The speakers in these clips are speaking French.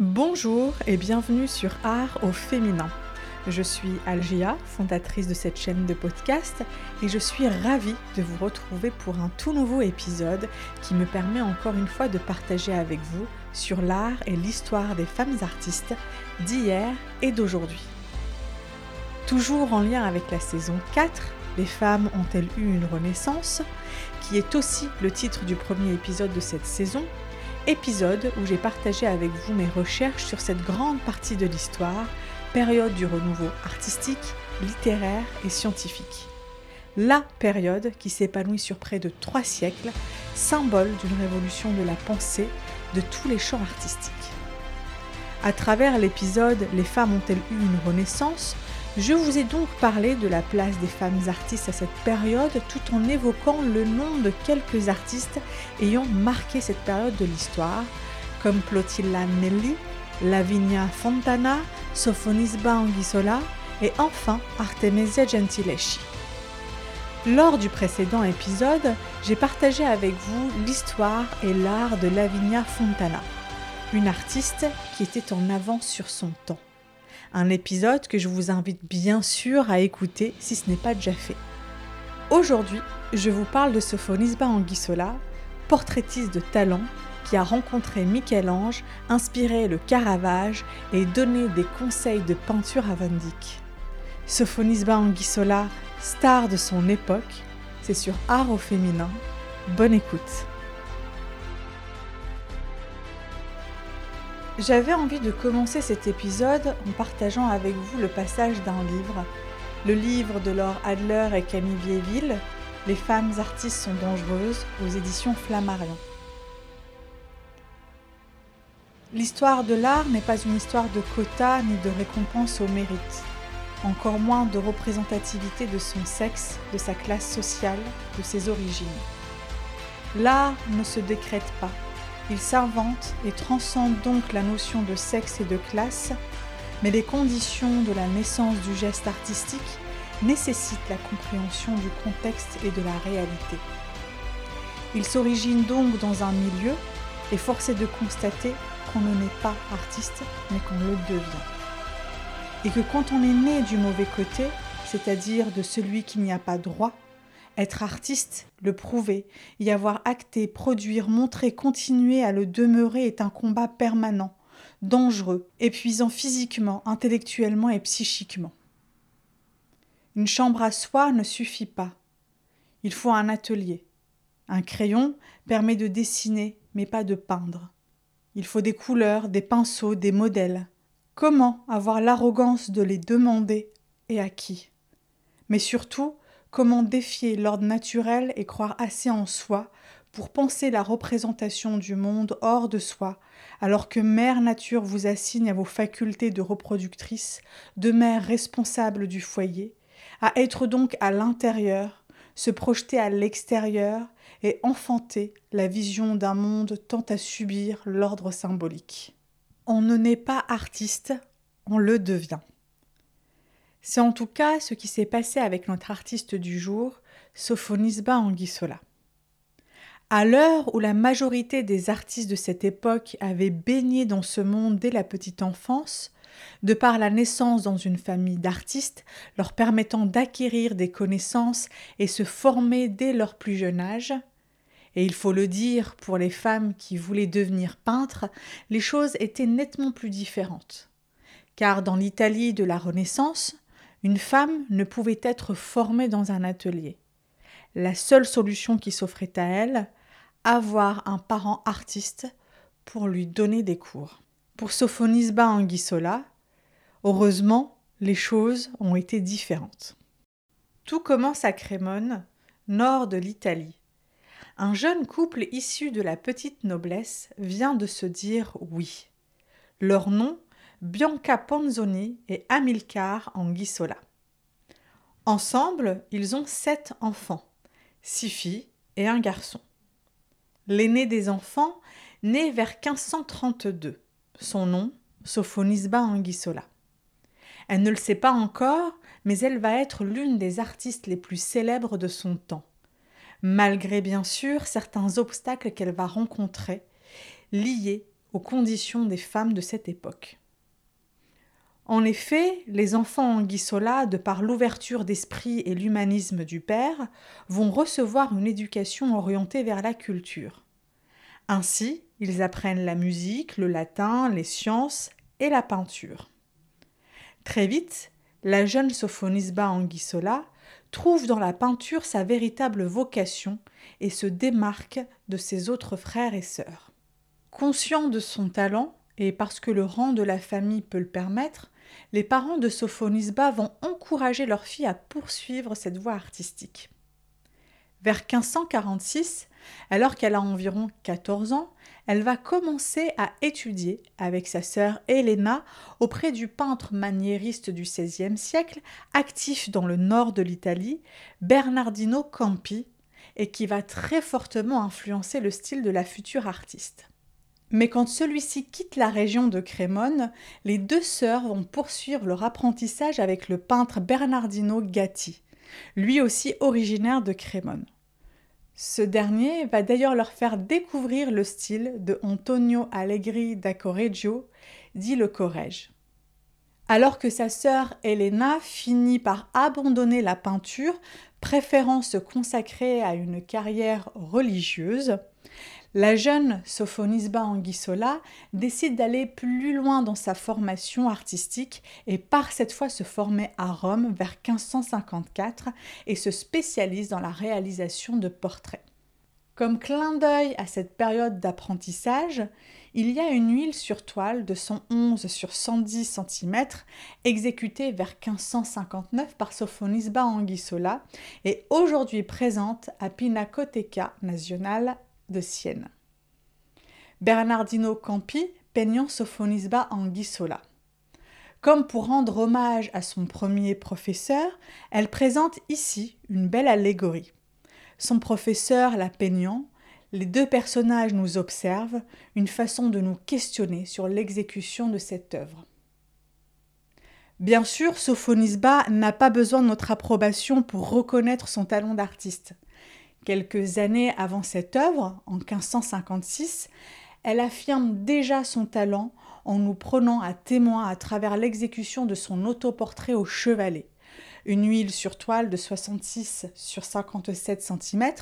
Bonjour et bienvenue sur Art au féminin. Je suis Algia, fondatrice de cette chaîne de podcast, et je suis ravie de vous retrouver pour un tout nouveau épisode qui me permet encore une fois de partager avec vous sur l'art et l'histoire des femmes artistes d'hier et d'aujourd'hui. Toujours en lien avec la saison 4, les femmes ont-elles eu une renaissance, qui est aussi le titre du premier épisode de cette saison, épisode où j'ai partagé avec vous mes recherches sur cette grande partie de l'histoire, période du renouveau artistique, littéraire et scientifique. La période qui s'épanouit sur près de trois siècles, symbole d'une révolution de la pensée de tous les champs artistiques. À travers l'épisode Les femmes ont-elles eu une renaissance je vous ai donc parlé de la place des femmes artistes à cette période tout en évoquant le nom de quelques artistes ayant marqué cette période de l'histoire, comme Plotilla Nelli, Lavinia Fontana, Sophonisba Anguissola et enfin Artemisia Gentileschi. Lors du précédent épisode, j'ai partagé avec vous l'histoire et l'art de Lavinia Fontana, une artiste qui était en avance sur son temps un épisode que je vous invite bien sûr à écouter si ce n'est pas déjà fait. Aujourd'hui, je vous parle de Sophonisba Anguissola, portraitiste de talent qui a rencontré Michel-Ange, inspiré le Caravage et donné des conseils de peinture à Van Dyck. Sophonisba Anguissola, star de son époque, c'est sur Art au féminin. Bonne écoute. J'avais envie de commencer cet épisode en partageant avec vous le passage d'un livre, le livre de Laure Adler et Camille Vieilleville, Les femmes artistes sont dangereuses, aux éditions Flammarion. L'histoire de l'art n'est pas une histoire de quotas ni de récompense au mérite, encore moins de représentativité de son sexe, de sa classe sociale, de ses origines. L'art ne se décrète pas, il s'invente et transcende donc la notion de sexe et de classe, mais les conditions de la naissance du geste artistique nécessitent la compréhension du contexte et de la réalité. Il s'origine donc dans un milieu et force est de constater qu'on ne naît pas artiste, mais qu'on le devient. Et que quand on est né du mauvais côté, c'est-à-dire de celui qui n'y a pas droit, être artiste, le prouver, y avoir acté, produire, montrer, continuer à le demeurer est un combat permanent, dangereux, épuisant physiquement, intellectuellement et psychiquement. Une chambre à soi ne suffit pas. Il faut un atelier. Un crayon permet de dessiner, mais pas de peindre. Il faut des couleurs, des pinceaux, des modèles. Comment avoir l'arrogance de les demander et à qui? Mais surtout, Comment défier l'ordre naturel et croire assez en soi pour penser la représentation du monde hors de soi, alors que Mère Nature vous assigne à vos facultés de reproductrice, de mère responsable du foyer, à être donc à l'intérieur, se projeter à l'extérieur et enfanter la vision d'un monde tant à subir l'ordre symbolique. On ne naît pas artiste, on le devient. C'est en tout cas ce qui s'est passé avec notre artiste du jour, Sophonisba Anguissola. À l'heure où la majorité des artistes de cette époque avaient baigné dans ce monde dès la petite enfance, de par la naissance dans une famille d'artistes, leur permettant d'acquérir des connaissances et se former dès leur plus jeune âge, et il faut le dire, pour les femmes qui voulaient devenir peintres, les choses étaient nettement plus différentes. Car dans l'Italie de la Renaissance, une femme ne pouvait être formée dans un atelier. La seule solution qui s'offrait à elle, avoir un parent artiste pour lui donner des cours. Pour Sophonisba Anguissola, heureusement, les choses ont été différentes. Tout commence à Crémone, nord de l'Italie. Un jeune couple issu de la petite noblesse vient de se dire oui. Leur nom Bianca Ponzoni et Amilcar Anguissola. Ensemble, ils ont sept enfants, six filles et un garçon. L'aîné des enfants naît vers 1532. Son nom, Sophonisba Anguissola. Elle ne le sait pas encore, mais elle va être l'une des artistes les plus célèbres de son temps, malgré bien sûr certains obstacles qu'elle va rencontrer, liés aux conditions des femmes de cette époque. En effet, les enfants Anguissola, de par l'ouverture d'esprit et l'humanisme du père, vont recevoir une éducation orientée vers la culture. Ainsi, ils apprennent la musique, le latin, les sciences et la peinture. Très vite, la jeune Sophonisba Anguissola trouve dans la peinture sa véritable vocation et se démarque de ses autres frères et sœurs. Conscient de son talent, et parce que le rang de la famille peut le permettre, les parents de Sophonisba vont encourager leur fille à poursuivre cette voie artistique. Vers 1546, alors qu'elle a environ 14 ans, elle va commencer à étudier avec sa sœur Elena auprès du peintre maniériste du XVIe siècle, actif dans le nord de l'Italie, Bernardino Campi, et qui va très fortement influencer le style de la future artiste. Mais quand celui-ci quitte la région de Crémone, les deux sœurs vont poursuivre leur apprentissage avec le peintre Bernardino Gatti, lui aussi originaire de Crémone. Ce dernier va d'ailleurs leur faire découvrir le style de Antonio Allegri da Correggio, dit le Corrège. Alors que sa sœur Elena finit par abandonner la peinture, préférant se consacrer à une carrière religieuse, la jeune Sophonisba Anguissola décide d'aller plus loin dans sa formation artistique et part cette fois se former à Rome vers 1554 et se spécialise dans la réalisation de portraits. Comme clin d'œil à cette période d'apprentissage, il y a une huile sur toile de 111 sur 110 cm exécutée vers 1559 par Sophonisba Anguissola et aujourd'hui présente à Pinacoteca Nazionale de Sienne. Bernardino Campi peignant Sophonisba Anguissola. Comme pour rendre hommage à son premier professeur, elle présente ici une belle allégorie. Son professeur la peignant, les deux personnages nous observent, une façon de nous questionner sur l'exécution de cette œuvre. Bien sûr, Sophonisba n'a pas besoin de notre approbation pour reconnaître son talent d'artiste. Quelques années avant cette œuvre, en 1556, elle affirme déjà son talent en nous prenant à témoin à travers l'exécution de son autoportrait au chevalet. Une huile sur toile de 66 sur 57 cm,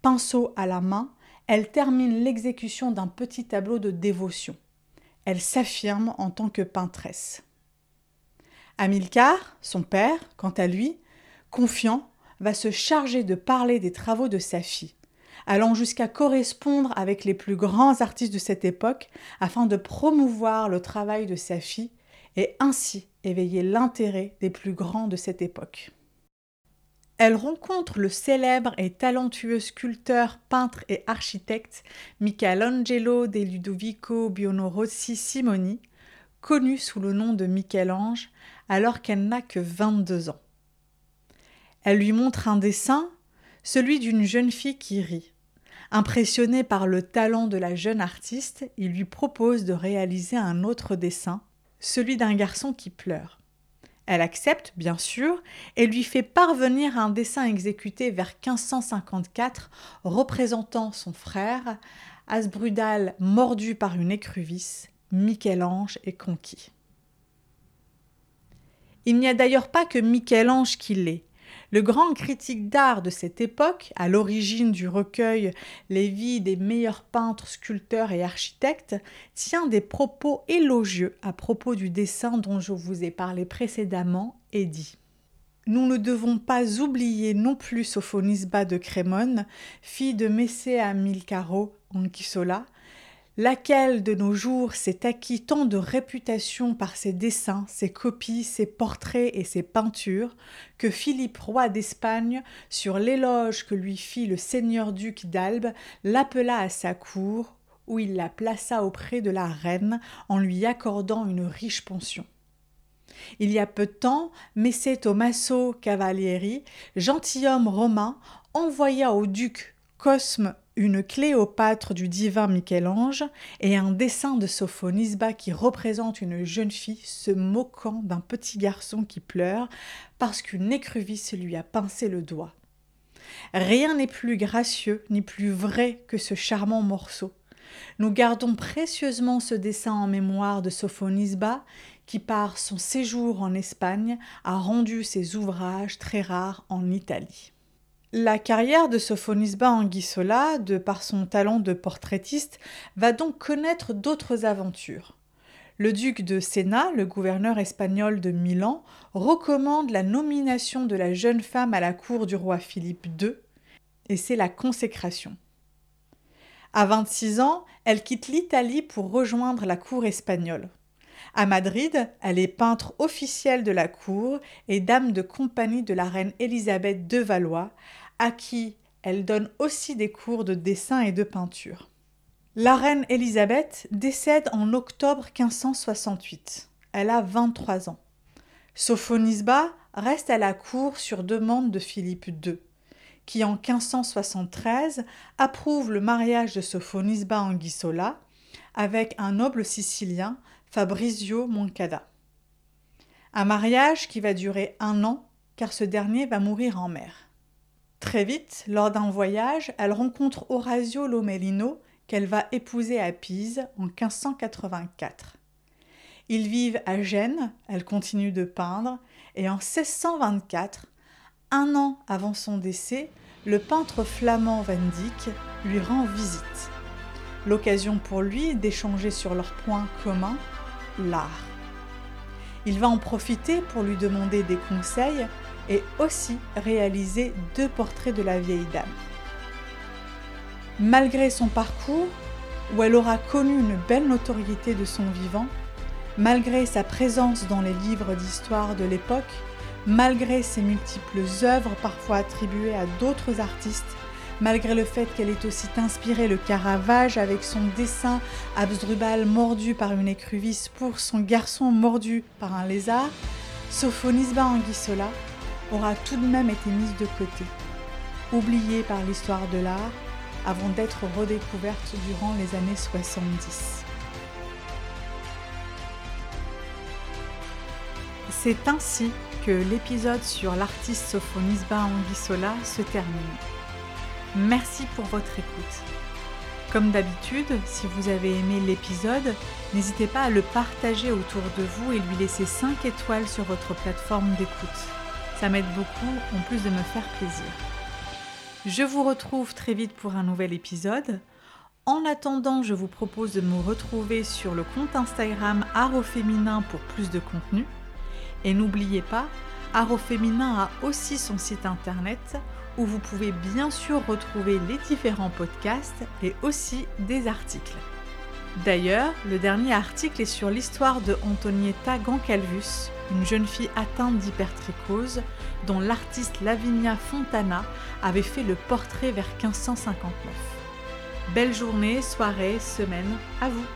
pinceau à la main, elle termine l'exécution d'un petit tableau de dévotion. Elle s'affirme en tant que peintresse. Amilcar, son père, quant à lui, confiant, va se charger de parler des travaux de sa fille, allant jusqu'à correspondre avec les plus grands artistes de cette époque afin de promouvoir le travail de sa fille et ainsi éveiller l'intérêt des plus grands de cette époque. Elle rencontre le célèbre et talentueux sculpteur, peintre et architecte Michelangelo de Ludovico Buonorossi Simoni, connu sous le nom de Michel-Ange alors qu'elle n'a que 22 ans. Elle lui montre un dessin, celui d'une jeune fille qui rit. Impressionné par le talent de la jeune artiste, il lui propose de réaliser un autre dessin, celui d'un garçon qui pleure. Elle accepte, bien sûr, et lui fait parvenir un dessin exécuté vers 1554 représentant son frère, Asbrudal mordu par une écrevisse, Michel-Ange est conquis. Il n'y a d'ailleurs pas que Michel-Ange qui l'est. Le grand critique d'art de cette époque, à l'origine du recueil Les vies des meilleurs peintres, sculpteurs et architectes, tient des propos élogieux à propos du dessin dont je vous ai parlé précédemment et dit nous ne devons pas oublier non plus Sophonisba de Crémone, fille de Messea Milcaro laquelle de nos jours s'est acquis tant de réputation par ses dessins, ses copies, ses portraits et ses peintures, que Philippe roi d'Espagne, sur l'éloge que lui fit le seigneur duc d'Albe, l'appela à sa cour, où il la plaça auprès de la reine en lui accordant une riche pension. Il y a peu de temps, Messer Tommaso Cavalieri, gentilhomme romain, envoya au duc Cosme une Cléopâtre du divin Michel-Ange et un dessin de Sophonisba qui représente une jeune fille se moquant d'un petit garçon qui pleure parce qu'une écrevisse lui a pincé le doigt. Rien n'est plus gracieux ni plus vrai que ce charmant morceau. Nous gardons précieusement ce dessin en mémoire de Sophonisba, qui par son séjour en Espagne a rendu ses ouvrages très rares en Italie. La carrière de Sophonisba Anguissola, de par son talent de portraitiste, va donc connaître d'autres aventures. Le duc de Sénat, le gouverneur espagnol de Milan, recommande la nomination de la jeune femme à la cour du roi Philippe II, et c'est la consécration. À 26 ans, elle quitte l'Italie pour rejoindre la cour espagnole. À Madrid, elle est peintre officielle de la cour et dame de compagnie de la reine Élisabeth de Valois, à qui elle donne aussi des cours de dessin et de peinture. La reine Élisabeth décède en octobre 1568. Elle a 23 ans. Sophonisba reste à la cour sur demande de Philippe II, qui en 1573 approuve le mariage de Sophonisba Anguissola avec un noble sicilien Fabrizio Moncada. Un mariage qui va durer un an car ce dernier va mourir en mer. Très vite, lors d'un voyage, elle rencontre Orazio Lomellino qu'elle va épouser à Pise en 1584. Ils vivent à Gênes, elle continue de peindre, et en 1624, un an avant son décès, le peintre flamand Van Dyck lui rend visite. L'occasion pour lui d'échanger sur leurs points communs l'art. Il va en profiter pour lui demander des conseils et aussi réaliser deux portraits de la vieille dame. Malgré son parcours, où elle aura connu une belle notoriété de son vivant, malgré sa présence dans les livres d'histoire de l'époque, malgré ses multiples œuvres parfois attribuées à d'autres artistes, malgré le fait qu'elle ait aussi inspiré le Caravage avec son dessin Absdrubal mordu par une écrevisse pour son garçon mordu par un lézard, Sophonisba Anguissola aura tout de même été mise de côté, oubliée par l'histoire de l'art avant d'être redécouverte durant les années 70. C'est ainsi que l'épisode sur l'artiste Sophonisba Anguissola se termine. Merci pour votre écoute. Comme d'habitude, si vous avez aimé l'épisode, n'hésitez pas à le partager autour de vous et lui laisser 5 étoiles sur votre plateforme d'écoute. Ça m'aide beaucoup en plus de me faire plaisir. Je vous retrouve très vite pour un nouvel épisode. En attendant, je vous propose de me retrouver sur le compte Instagram Art féminin pour plus de contenu. Et n'oubliez pas, Art féminin a aussi son site internet où vous pouvez bien sûr retrouver les différents podcasts et aussi des articles. D'ailleurs, le dernier article est sur l'histoire de Antonietta Gancalvus, une jeune fille atteinte d'hypertrichose dont l'artiste Lavinia Fontana avait fait le portrait vers 1559. Belle journée, soirée, semaine, à vous